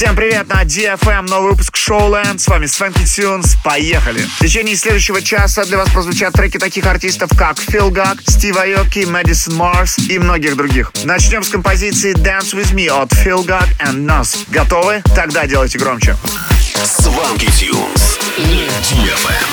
Всем привет на DFM, новый выпуск Showland. С вами Свенки Тюнс. Поехали. В течение следующего часа для вас прозвучат треки таких артистов, как Phil Gag, Стив Айоки, Мэдисон Марс и многих других. Начнем с композиции Dance With Me от Phil Gag and Nos. Готовы? Тогда делайте громче. Сванки Тюнс DFM.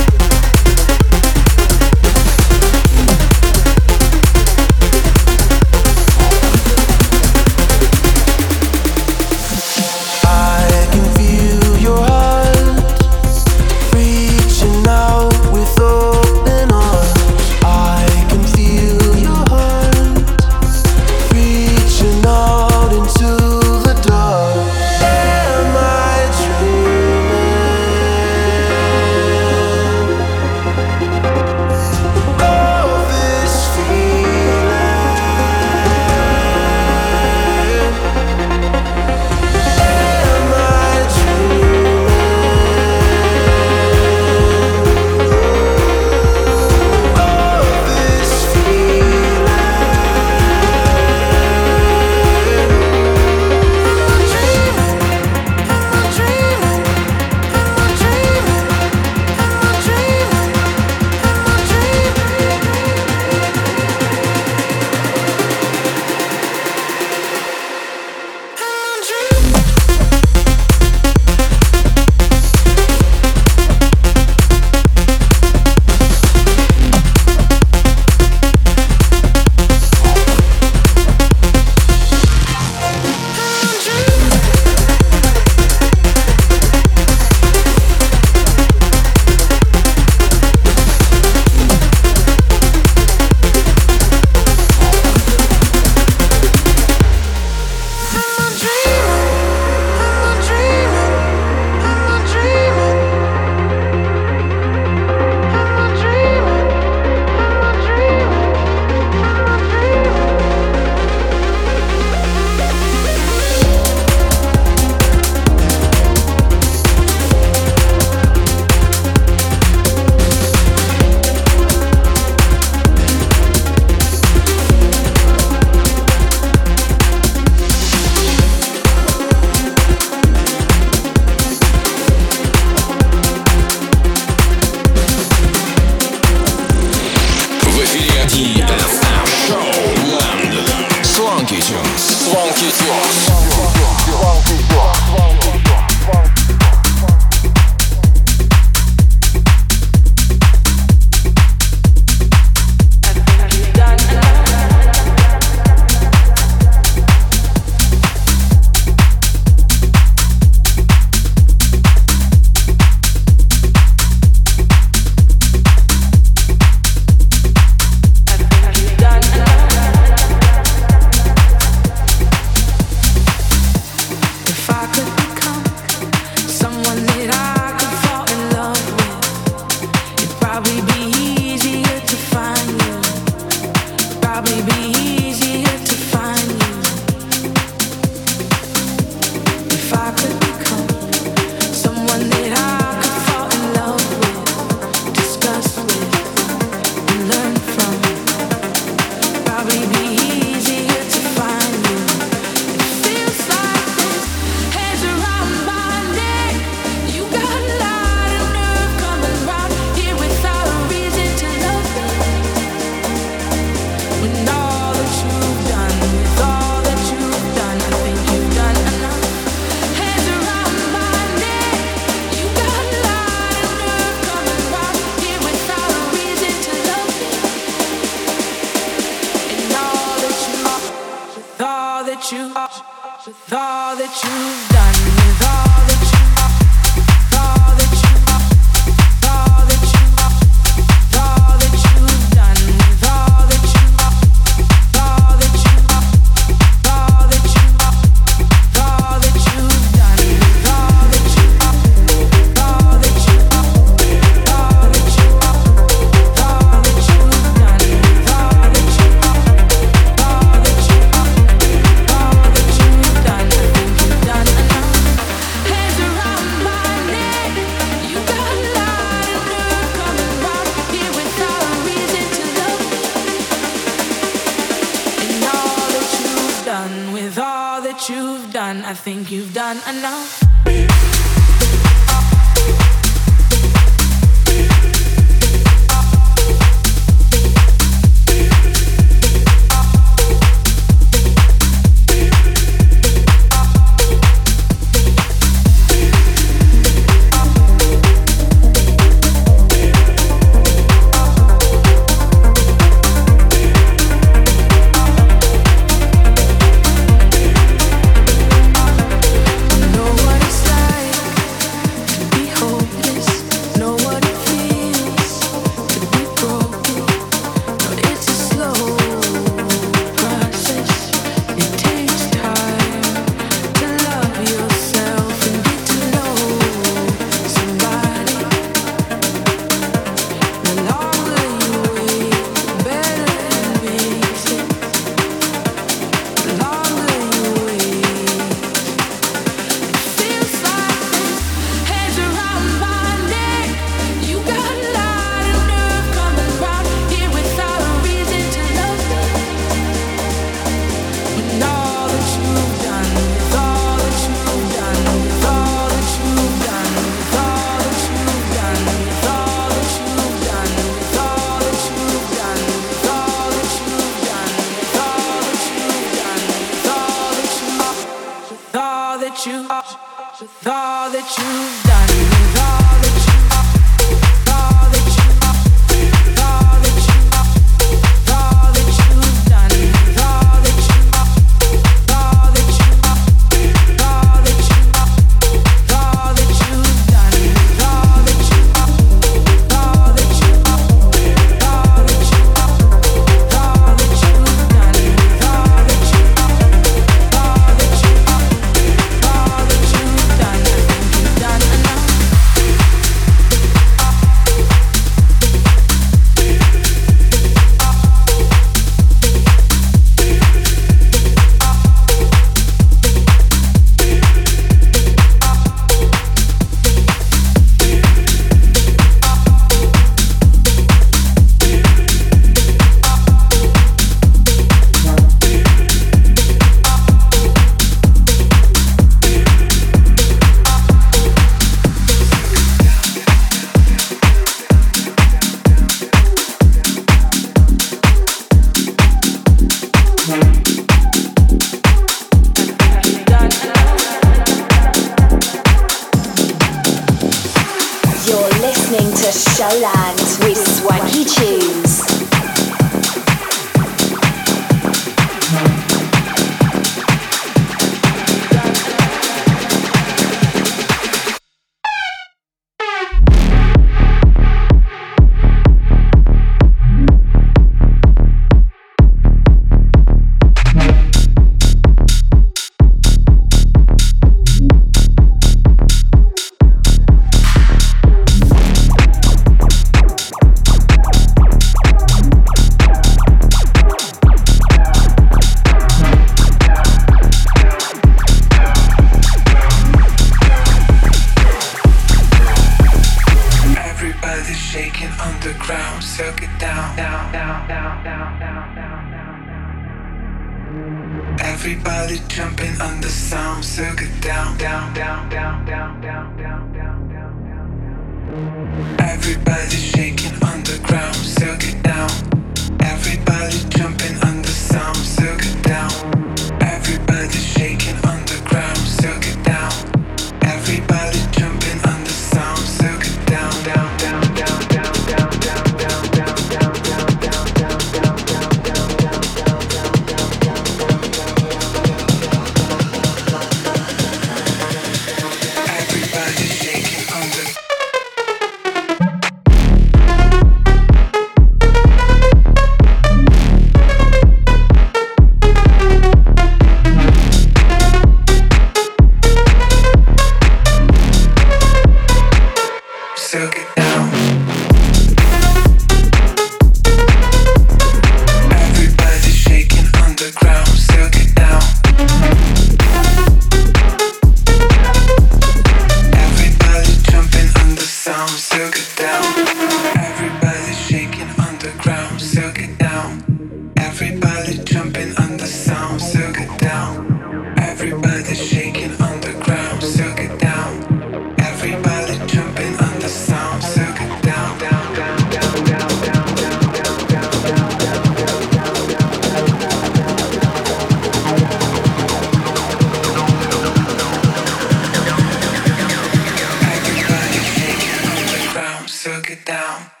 it down.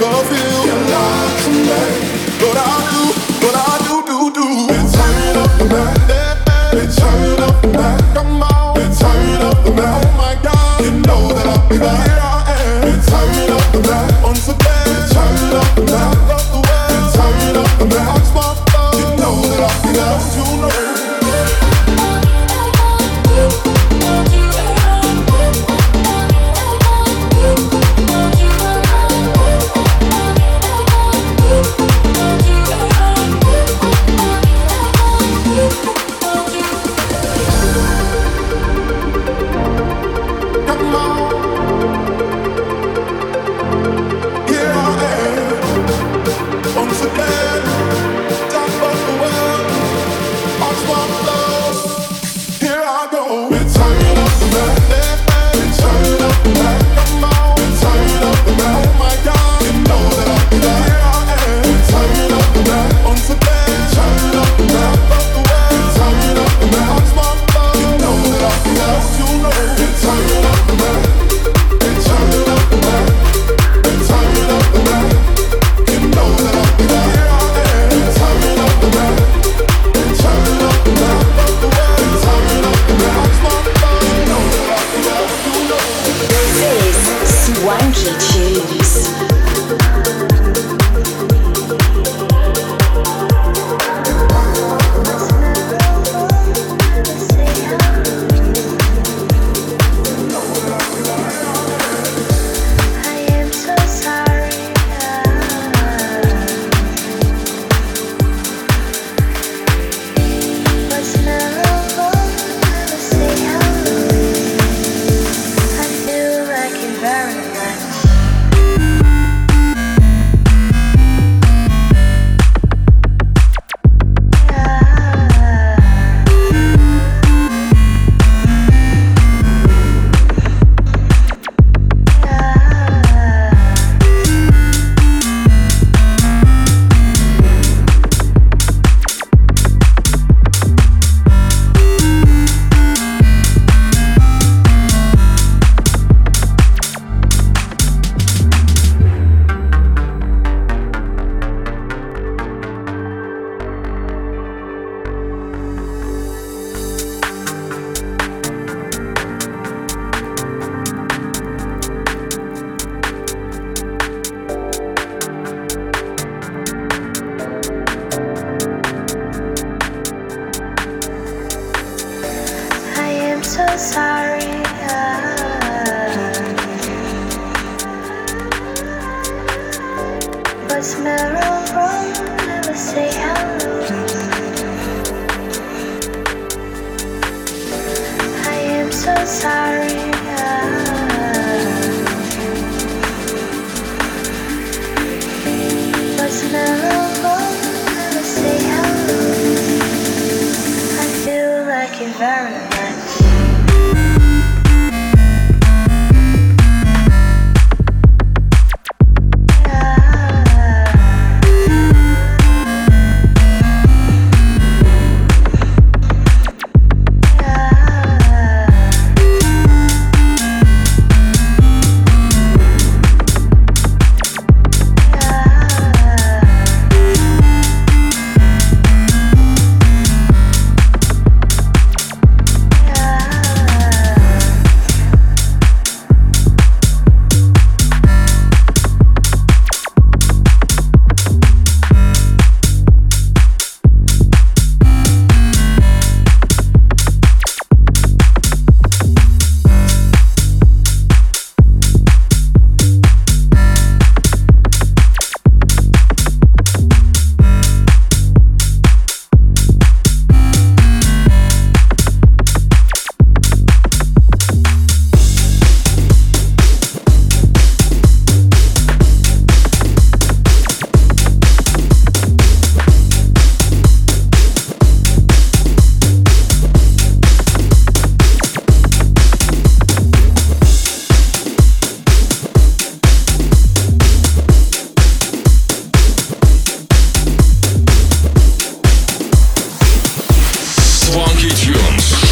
of you.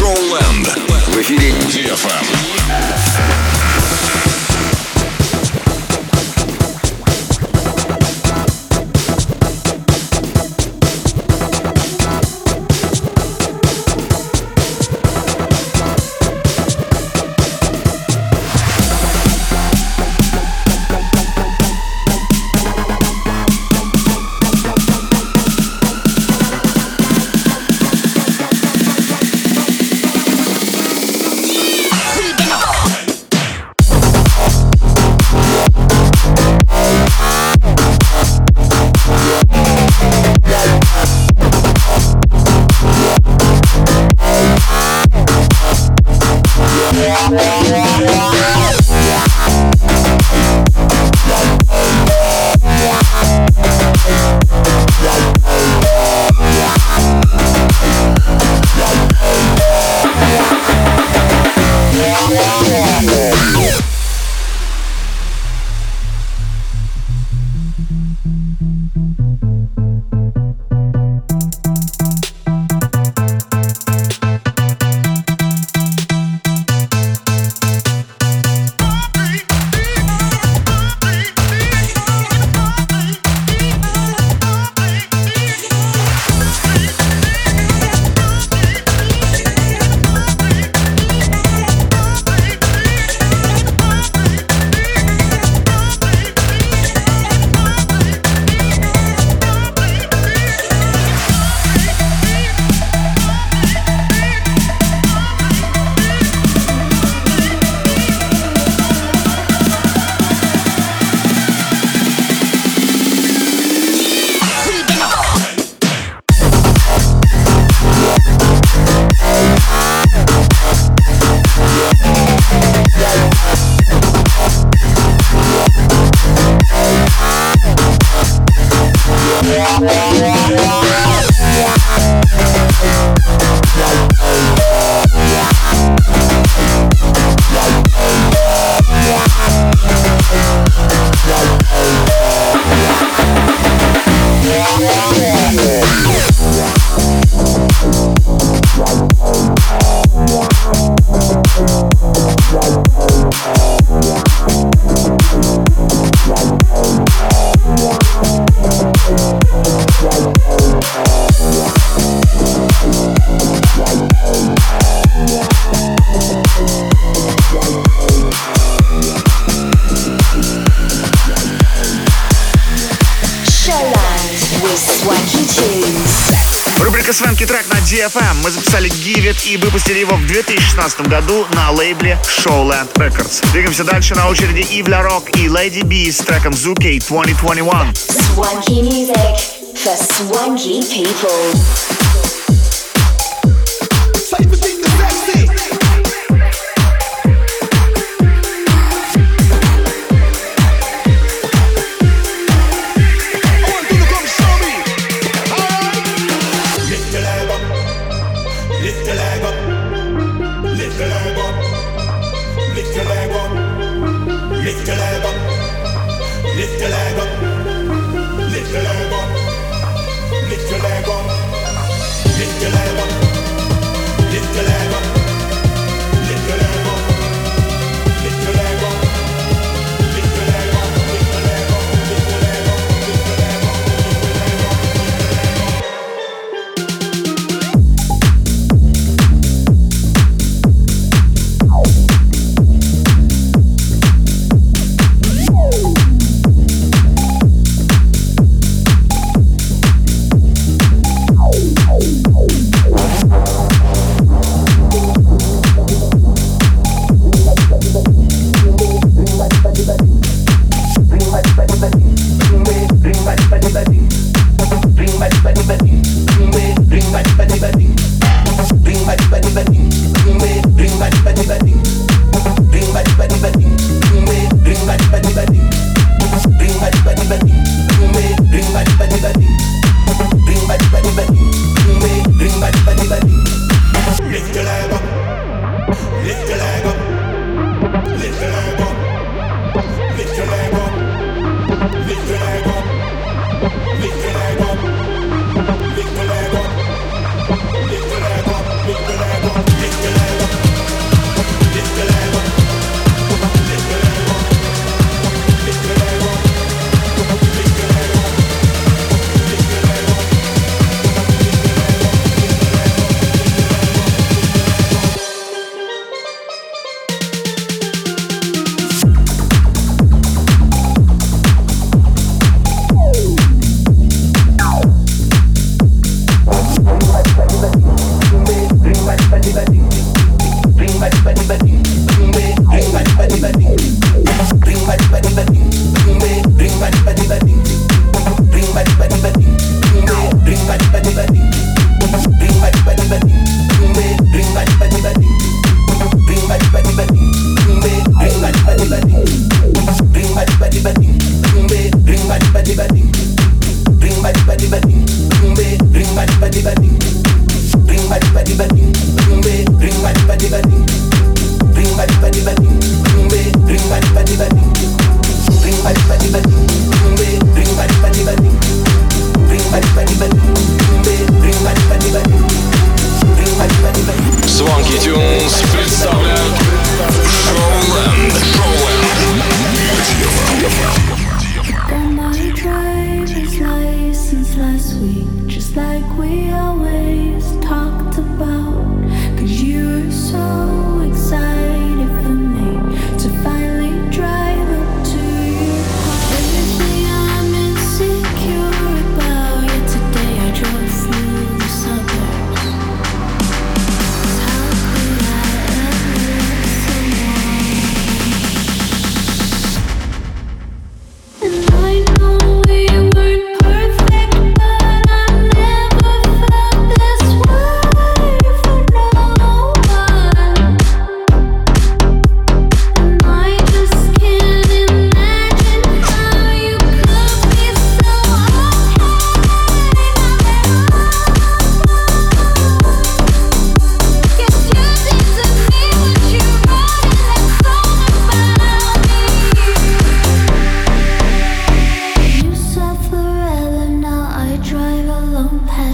Шоуленд. В эфире. DFM. 2016 году на лейбле Showland Records. Двигаемся дальше на очереди Ив Ла Рок и Lady B с треком Zuki 2021. Swanky music for swanky people.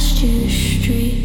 past street.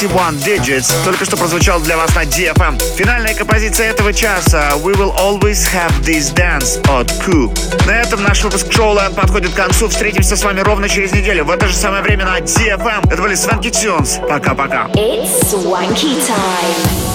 21 Digits только что прозвучал для вас на DFM. Финальная композиция этого часа We Will Always Have This Dance от Ку. На этом наш выпуск Showland подходит к концу. Встретимся с вами ровно через неделю в это же самое время на DFM. Это были Swanky Tunes. Пока-пока. It's Swanky Time.